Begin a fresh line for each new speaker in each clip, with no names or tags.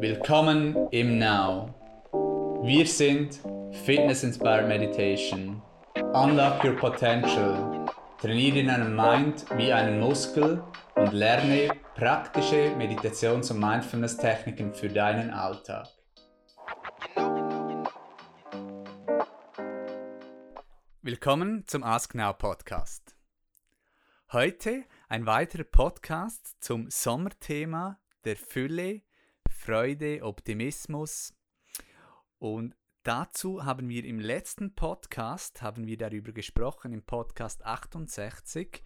Willkommen im Now. Wir sind Fitness Inspired Meditation. Unlock your potential. Trainiere deinen Mind wie einen Muskel und lerne praktische Meditations- und Mindfulness-Techniken für deinen Alltag. Willkommen zum Ask Now Podcast. Heute ein weiterer Podcast zum Sommerthema der Fülle, Freude, Optimismus. Und dazu haben wir im letzten Podcast, haben wir darüber gesprochen, im Podcast 68,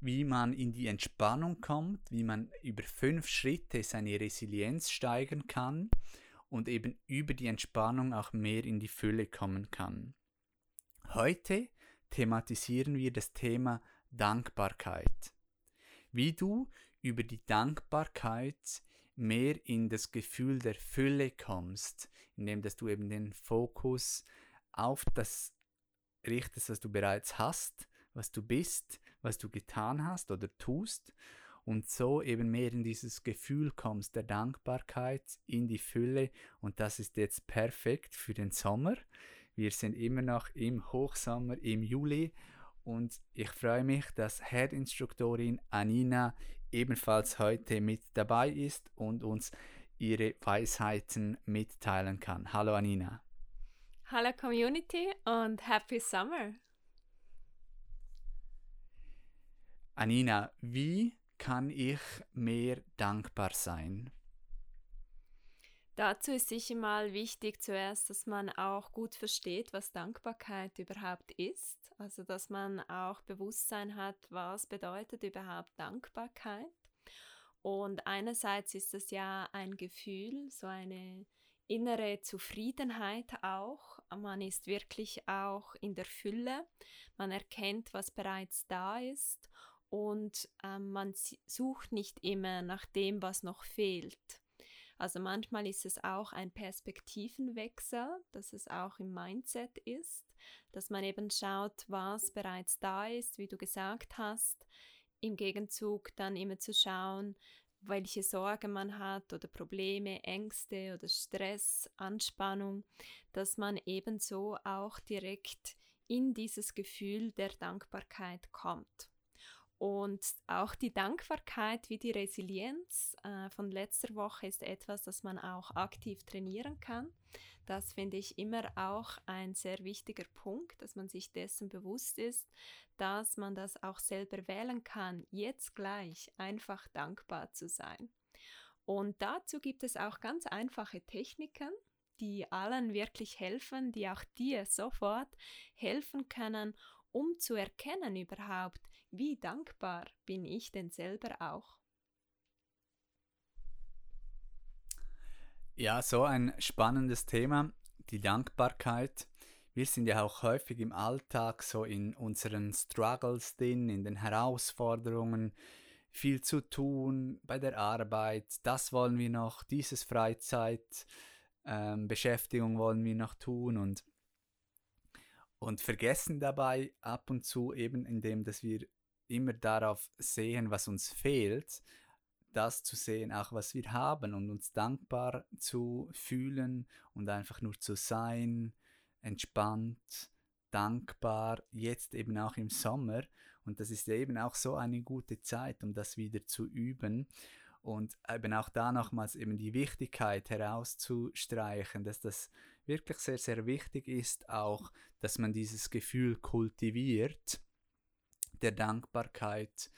wie man in die Entspannung kommt, wie man über fünf Schritte seine Resilienz steigern kann und eben über die Entspannung auch mehr in die Fülle kommen kann. Heute thematisieren wir das Thema Dankbarkeit. Wie du über die Dankbarkeit mehr in das Gefühl der Fülle kommst, indem dass du eben den Fokus auf das richtest, was du bereits hast, was du bist, was du getan hast oder tust und so eben mehr in dieses Gefühl kommst der Dankbarkeit, in die Fülle und das ist jetzt perfekt für den Sommer. Wir sind immer noch im Hochsommer, im Juli und ich freue mich, dass Head-Instruktorin Anina ebenfalls heute mit dabei ist und uns ihre Weisheiten mitteilen kann. Hallo Anina.
Hallo Community und Happy Summer.
Anina, wie kann ich mehr dankbar sein?
Dazu ist sicher mal wichtig zuerst, dass man auch gut versteht, was Dankbarkeit überhaupt ist. Also, dass man auch Bewusstsein hat, was bedeutet überhaupt Dankbarkeit. Und einerseits ist es ja ein Gefühl, so eine innere Zufriedenheit auch. Man ist wirklich auch in der Fülle. Man erkennt, was bereits da ist und ähm, man sucht nicht immer nach dem, was noch fehlt. Also manchmal ist es auch ein Perspektivenwechsel, dass es auch im Mindset ist, dass man eben schaut, was bereits da ist, wie du gesagt hast, im Gegenzug dann immer zu schauen, welche Sorge man hat oder Probleme, Ängste oder Stress, Anspannung, dass man ebenso auch direkt in dieses Gefühl der Dankbarkeit kommt. Und auch die Dankbarkeit wie die Resilienz äh, von letzter Woche ist etwas, das man auch aktiv trainieren kann. Das finde ich immer auch ein sehr wichtiger Punkt, dass man sich dessen bewusst ist, dass man das auch selber wählen kann, jetzt gleich einfach dankbar zu sein. Und dazu gibt es auch ganz einfache Techniken, die allen wirklich helfen, die auch dir sofort helfen können, um zu erkennen überhaupt, wie dankbar bin ich denn selber auch?
Ja, so ein spannendes Thema, die Dankbarkeit. Wir sind ja auch häufig im Alltag so in unseren Struggles drin, in den Herausforderungen, viel zu tun bei der Arbeit, das wollen wir noch, dieses Freizeit, ähm, Beschäftigung wollen wir noch tun und, und vergessen dabei ab und zu eben, indem dass wir immer darauf sehen, was uns fehlt, das zu sehen, auch was wir haben und uns dankbar zu fühlen und einfach nur zu sein, entspannt, dankbar, jetzt eben auch im Sommer. Und das ist eben auch so eine gute Zeit, um das wieder zu üben. Und eben auch da nochmals eben die Wichtigkeit herauszustreichen, dass das wirklich sehr, sehr wichtig ist, auch, dass man dieses Gefühl kultiviert der Dankbarkeit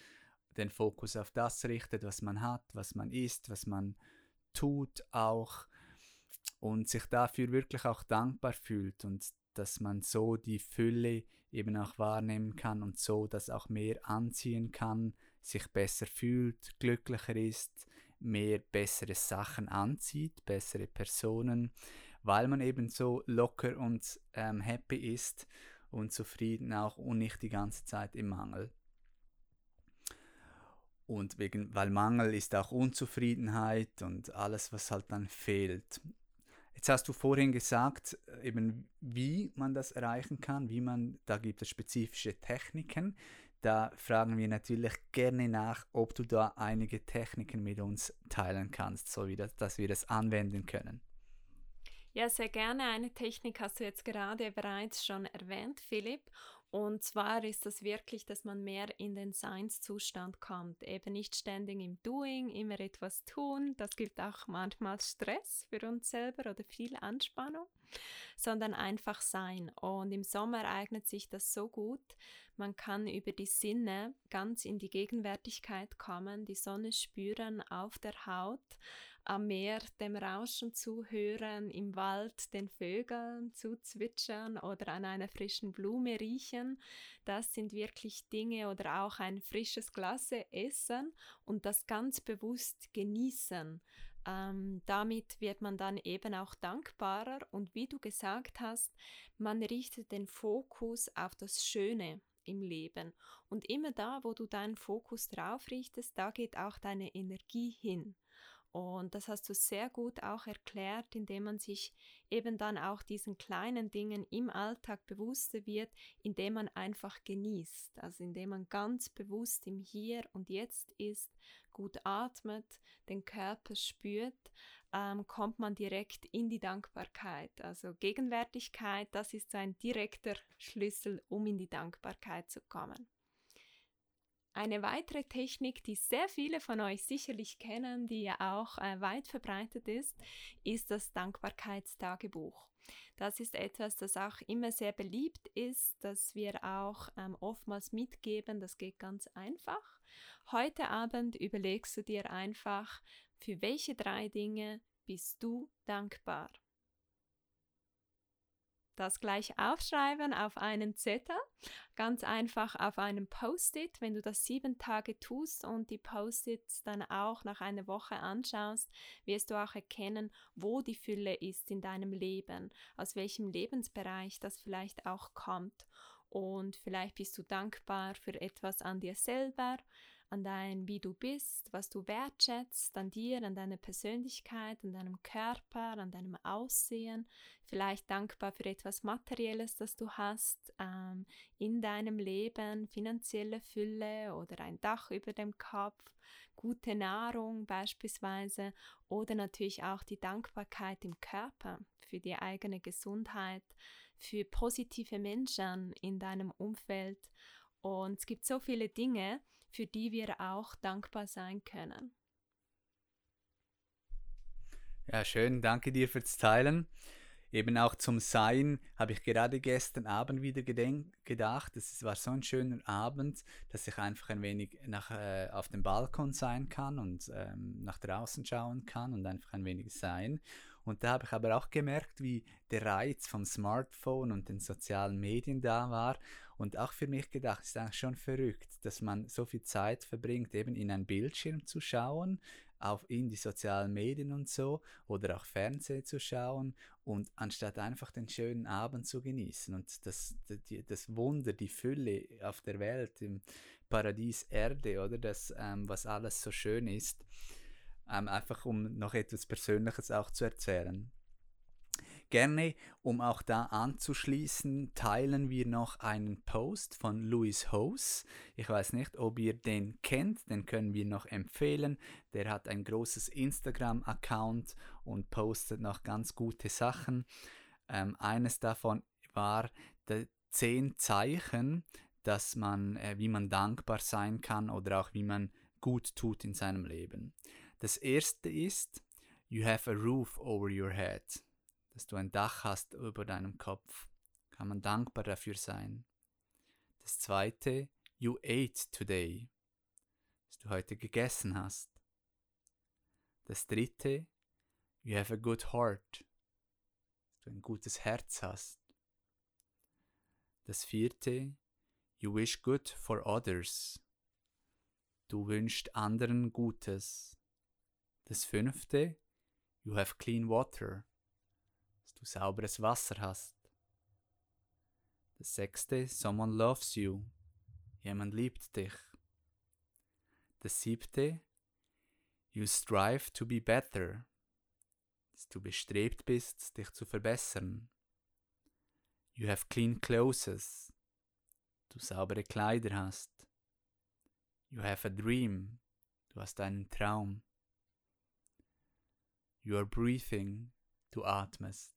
den Fokus auf das richtet, was man hat, was man ist, was man tut auch und sich dafür wirklich auch dankbar fühlt und dass man so die Fülle eben auch wahrnehmen kann und so das auch mehr anziehen kann, sich besser fühlt, glücklicher ist, mehr bessere Sachen anzieht, bessere Personen, weil man eben so locker und ähm, happy ist und zufrieden auch und nicht die ganze Zeit im Mangel. Und wegen, weil Mangel ist auch Unzufriedenheit und alles, was halt dann fehlt. Jetzt hast du vorhin gesagt, eben wie man das erreichen kann, wie man, da gibt es spezifische Techniken. da fragen wir natürlich gerne nach, ob du da einige Techniken mit uns teilen kannst, so wie das, dass wir das anwenden können.
Ja, sehr gerne. Eine Technik hast du jetzt gerade bereits schon erwähnt, Philipp. Und zwar ist das wirklich, dass man mehr in den Seinszustand kommt. Eben nicht ständig im Doing, immer etwas tun. Das gibt auch manchmal Stress für uns selber oder viel Anspannung, sondern einfach sein. Und im Sommer eignet sich das so gut. Man kann über die Sinne ganz in die Gegenwärtigkeit kommen, die Sonne spüren auf der Haut am Meer dem Rauschen zuhören, im Wald den Vögeln zuzwitschern oder an einer frischen Blume riechen. Das sind wirklich Dinge oder auch ein frisches Glas essen und das ganz bewusst genießen. Ähm, damit wird man dann eben auch dankbarer und wie du gesagt hast, man richtet den Fokus auf das Schöne im Leben. Und immer da, wo du deinen Fokus drauf richtest, da geht auch deine Energie hin. Und das hast du sehr gut auch erklärt, indem man sich eben dann auch diesen kleinen Dingen im Alltag bewusster wird, indem man einfach genießt, also indem man ganz bewusst im Hier und Jetzt ist, gut atmet, den Körper spürt, ähm, kommt man direkt in die Dankbarkeit. Also Gegenwärtigkeit, das ist ein direkter Schlüssel, um in die Dankbarkeit zu kommen. Eine weitere Technik, die sehr viele von euch sicherlich kennen, die ja auch äh, weit verbreitet ist, ist das Dankbarkeitstagebuch. Das ist etwas, das auch immer sehr beliebt ist, das wir auch ähm, oftmals mitgeben. Das geht ganz einfach. Heute Abend überlegst du dir einfach, für welche drei Dinge bist du dankbar? Das gleich aufschreiben auf einen Zettel, ganz einfach auf einem Post-it. Wenn du das sieben Tage tust und die Post-its dann auch nach einer Woche anschaust, wirst du auch erkennen, wo die Fülle ist in deinem Leben, aus welchem Lebensbereich das vielleicht auch kommt. Und vielleicht bist du dankbar für etwas an dir selber, an dein, wie du bist, was du wertschätzt, an dir, an deiner Persönlichkeit, an deinem Körper, an deinem Aussehen, vielleicht dankbar für etwas Materielles, das du hast ähm, in deinem Leben, finanzielle Fülle oder ein Dach über dem Kopf, gute Nahrung beispielsweise oder natürlich auch die Dankbarkeit im Körper für die eigene Gesundheit, für positive Menschen in deinem Umfeld. Und es gibt so viele Dinge, für die wir auch dankbar sein können.
Ja, schön, danke dir fürs Teilen. Eben auch zum Sein habe ich gerade gestern Abend wieder gedacht. Es war so ein schöner Abend, dass ich einfach ein wenig nach, äh, auf dem Balkon sein kann und ähm, nach draußen schauen kann und einfach ein wenig sein. Und da habe ich aber auch gemerkt, wie der Reiz vom Smartphone und den sozialen Medien da war. Und auch für mich gedacht, ist eigentlich schon verrückt, dass man so viel Zeit verbringt, eben in einen Bildschirm zu schauen, auf in die sozialen Medien und so, oder auch Fernsehen zu schauen und anstatt einfach den schönen Abend zu genießen und das, das Wunder, die Fülle auf der Welt, im Paradies Erde, oder das, ähm, was alles so schön ist, ähm, einfach um noch etwas Persönliches auch zu erzählen. Gerne, um auch da anzuschließen, teilen wir noch einen Post von Louis Hose. Ich weiß nicht, ob ihr den kennt, den können wir noch empfehlen. Der hat ein großes Instagram-Account und postet noch ganz gute Sachen. Ähm, eines davon war die zehn Zeichen, dass man, äh, wie man dankbar sein kann oder auch wie man gut tut in seinem Leben. Das erste ist, you have a roof over your head. Dass du ein Dach hast über deinem Kopf. Kann man dankbar dafür sein. Das zweite, you ate today. Dass du heute gegessen hast. Das dritte, you have a good heart. Dass du ein gutes Herz hast. Das vierte, you wish good for others. Du wünschst anderen Gutes. Das fünfte, you have clean water, du sauberes Wasser hast. Das sechste, someone loves you, jemand liebt dich. Das siebte, you strive to be better, dass du bestrebt bist, dich zu verbessern. You have clean clothes, du saubere Kleider hast. You have a dream. Du hast einen Traum. You are breathing. Du atmest.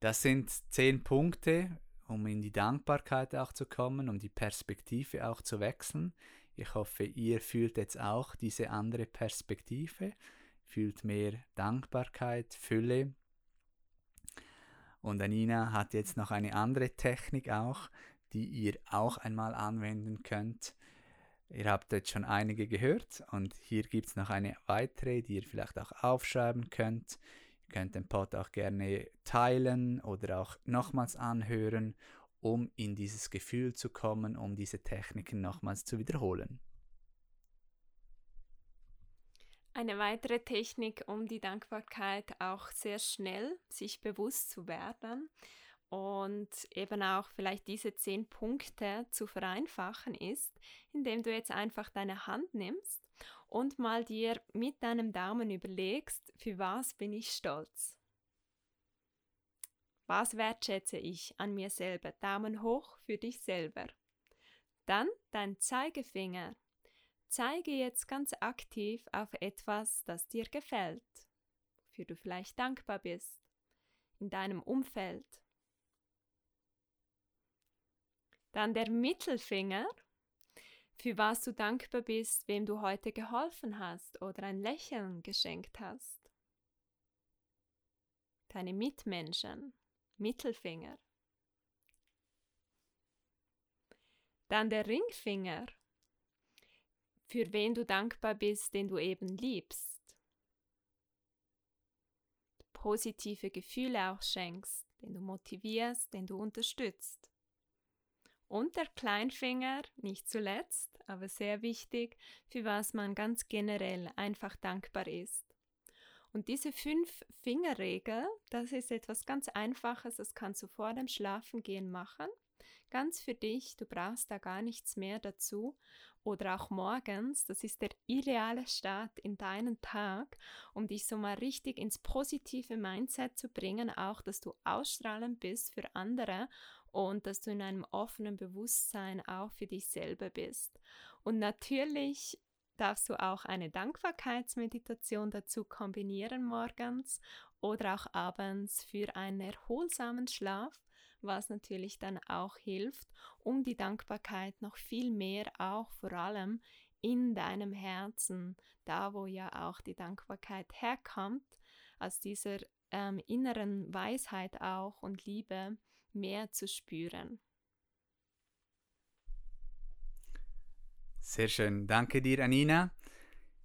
Das sind zehn Punkte, um in die Dankbarkeit auch zu kommen, um die Perspektive auch zu wechseln. Ich hoffe, ihr fühlt jetzt auch diese andere Perspektive, fühlt mehr Dankbarkeit, Fülle. Und Anina hat jetzt noch eine andere Technik auch, die ihr auch einmal anwenden könnt. Ihr habt jetzt schon einige gehört und hier gibt es noch eine weitere, die ihr vielleicht auch aufschreiben könnt. Ihr könnt den Pod auch gerne teilen oder auch nochmals anhören, um in dieses Gefühl zu kommen, um diese Techniken nochmals zu wiederholen.
Eine weitere Technik, um die Dankbarkeit auch sehr schnell sich bewusst zu werden und eben auch vielleicht diese zehn Punkte zu vereinfachen ist, indem du jetzt einfach deine Hand nimmst und mal dir mit deinem Daumen überlegst, für was bin ich stolz? Was wertschätze ich an mir selber? Daumen hoch für dich selber. Dann dein Zeigefinger. Zeige jetzt ganz aktiv auf etwas, das dir gefällt, wofür du vielleicht dankbar bist, in deinem Umfeld. Dann der Mittelfinger für was du dankbar bist, wem du heute geholfen hast oder ein Lächeln geschenkt hast. Deine Mitmenschen, Mittelfinger. Dann der Ringfinger, für wen du dankbar bist, den du eben liebst. Positive Gefühle auch schenkst, den du motivierst, den du unterstützt. Und der Kleinfinger, nicht zuletzt, aber sehr wichtig, für was man ganz generell einfach dankbar ist. Und diese Fünf-Finger-Regel, das ist etwas ganz Einfaches, das kannst du vor dem Schlafengehen machen. Ganz für dich, du brauchst da gar nichts mehr dazu. Oder auch morgens, das ist der ideale Start in deinen Tag, um dich so mal richtig ins positive Mindset zu bringen, auch dass du ausstrahlend bist für andere und dass du in einem offenen Bewusstsein auch für dich selber bist. Und natürlich darfst du auch eine Dankbarkeitsmeditation dazu kombinieren morgens oder auch abends für einen erholsamen Schlaf, was natürlich dann auch hilft, um die Dankbarkeit noch viel mehr auch vor allem in deinem Herzen, da wo ja auch die Dankbarkeit herkommt, aus dieser ähm, inneren Weisheit auch und Liebe, mehr zu spüren.
Sehr schön. Danke dir, Anina.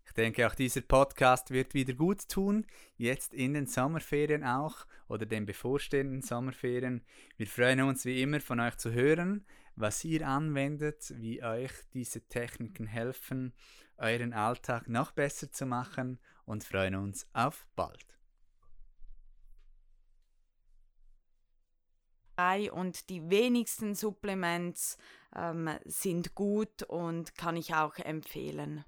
Ich denke, auch dieser Podcast wird wieder gut tun, jetzt in den Sommerferien auch oder den bevorstehenden Sommerferien. Wir freuen uns wie immer von euch zu hören, was ihr anwendet, wie euch diese Techniken helfen, euren Alltag noch besser zu machen und freuen uns auf bald.
Und die wenigsten Supplements ähm, sind gut und kann ich auch empfehlen.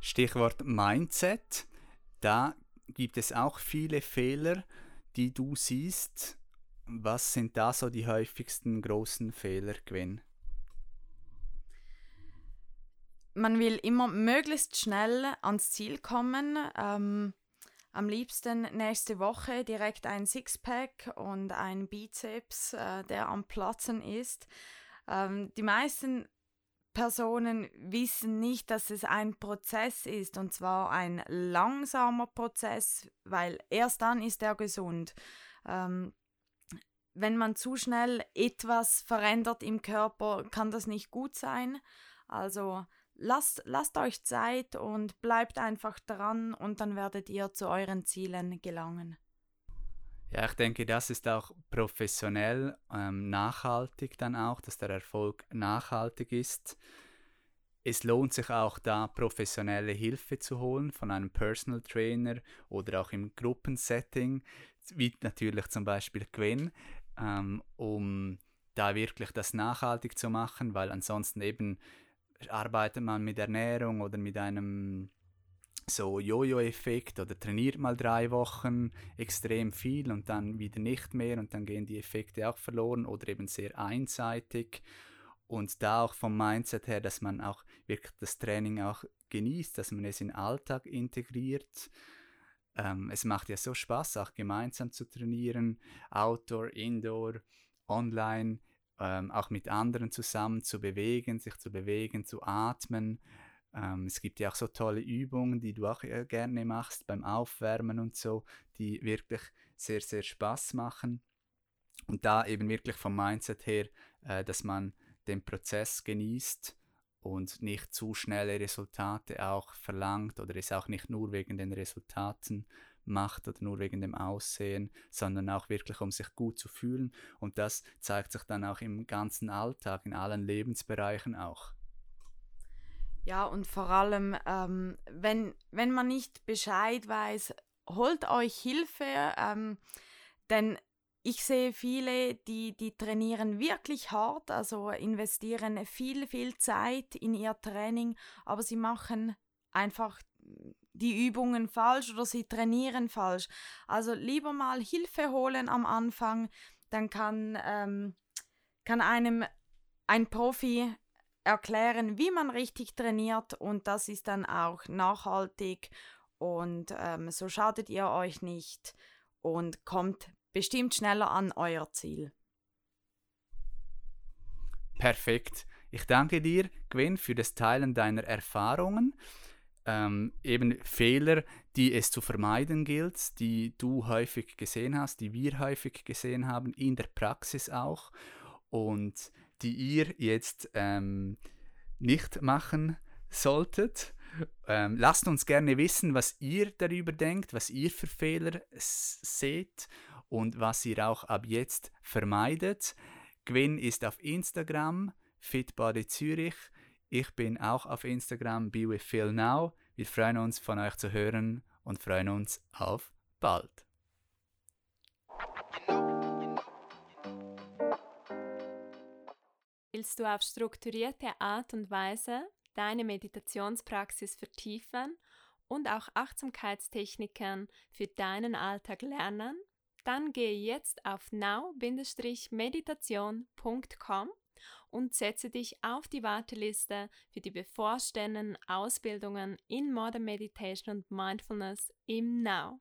Stichwort Mindset. Da gibt es auch viele Fehler, die du siehst. Was sind da so die häufigsten großen Fehler, Gwen?
Man will immer möglichst schnell ans Ziel kommen. Ähm, am liebsten nächste Woche direkt ein Sixpack und ein Bizeps, äh, der am Platzen ist. Ähm, die meisten Personen wissen nicht, dass es ein Prozess ist und zwar ein langsamer Prozess, weil erst dann ist er gesund. Ähm, wenn man zu schnell etwas verändert im Körper, kann das nicht gut sein. Also lasst, lasst euch Zeit und bleibt einfach dran und dann werdet ihr zu euren Zielen gelangen.
Ja, ich denke, das ist auch professionell ähm, nachhaltig dann auch, dass der Erfolg nachhaltig ist. Es lohnt sich auch da professionelle Hilfe zu holen von einem Personal Trainer oder auch im Gruppensetting, wie natürlich zum Beispiel Gwen, ähm, um da wirklich das nachhaltig zu machen, weil ansonsten eben arbeitet man mit Ernährung oder mit einem so Jojo-Effekt oder trainiert mal drei Wochen extrem viel und dann wieder nicht mehr und dann gehen die Effekte auch verloren oder eben sehr einseitig. Und da auch vom Mindset her, dass man auch wirklich das Training auch genießt, dass man es in den Alltag integriert. Ähm, es macht ja so Spaß, auch gemeinsam zu trainieren, Outdoor, Indoor, Online, ähm, auch mit anderen zusammen zu bewegen, sich zu bewegen, zu atmen. Ähm, es gibt ja auch so tolle Übungen, die du auch äh, gerne machst beim Aufwärmen und so, die wirklich sehr, sehr Spaß machen. Und da eben wirklich vom Mindset her, äh, dass man den Prozess genießt und nicht zu schnelle Resultate auch verlangt oder es auch nicht nur wegen den Resultaten macht oder nur wegen dem Aussehen, sondern auch wirklich um sich gut zu fühlen. Und das zeigt sich dann auch im ganzen Alltag, in allen Lebensbereichen auch.
Ja, und vor allem, ähm, wenn, wenn man nicht Bescheid weiß, holt euch Hilfe, ähm, denn ich sehe viele, die, die trainieren wirklich hart, also investieren viel, viel Zeit in ihr Training, aber sie machen einfach die Übungen falsch oder sie trainieren falsch. Also lieber mal Hilfe holen am Anfang, dann kann, ähm, kann einem ein Profi erklären, wie man richtig trainiert und das ist dann auch nachhaltig und ähm, so schadet ihr euch nicht und kommt bestimmt schneller an euer Ziel.
Perfekt. Ich danke dir, Gwen, für das Teilen deiner Erfahrungen. Ähm, eben Fehler, die es zu vermeiden gilt, die du häufig gesehen hast, die wir häufig gesehen haben, in der Praxis auch und die ihr jetzt ähm, nicht machen solltet. Ähm, lasst uns gerne wissen, was ihr darüber denkt, was ihr für Fehler seht und was ihr auch ab jetzt vermeidet. Gwen ist auf Instagram, Fitbody Zürich. Ich bin auch auf Instagram, Be with Phil Now. Wir freuen uns, von euch zu hören und freuen uns auf bald.
Willst du auf strukturierte Art und Weise deine Meditationspraxis vertiefen und auch Achtsamkeitstechniken für deinen Alltag lernen? Dann gehe jetzt auf now-meditation.com und setze dich auf die Warteliste für die bevorstehenden Ausbildungen in Modern Meditation und Mindfulness im Now.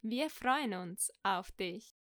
Wir freuen uns auf dich.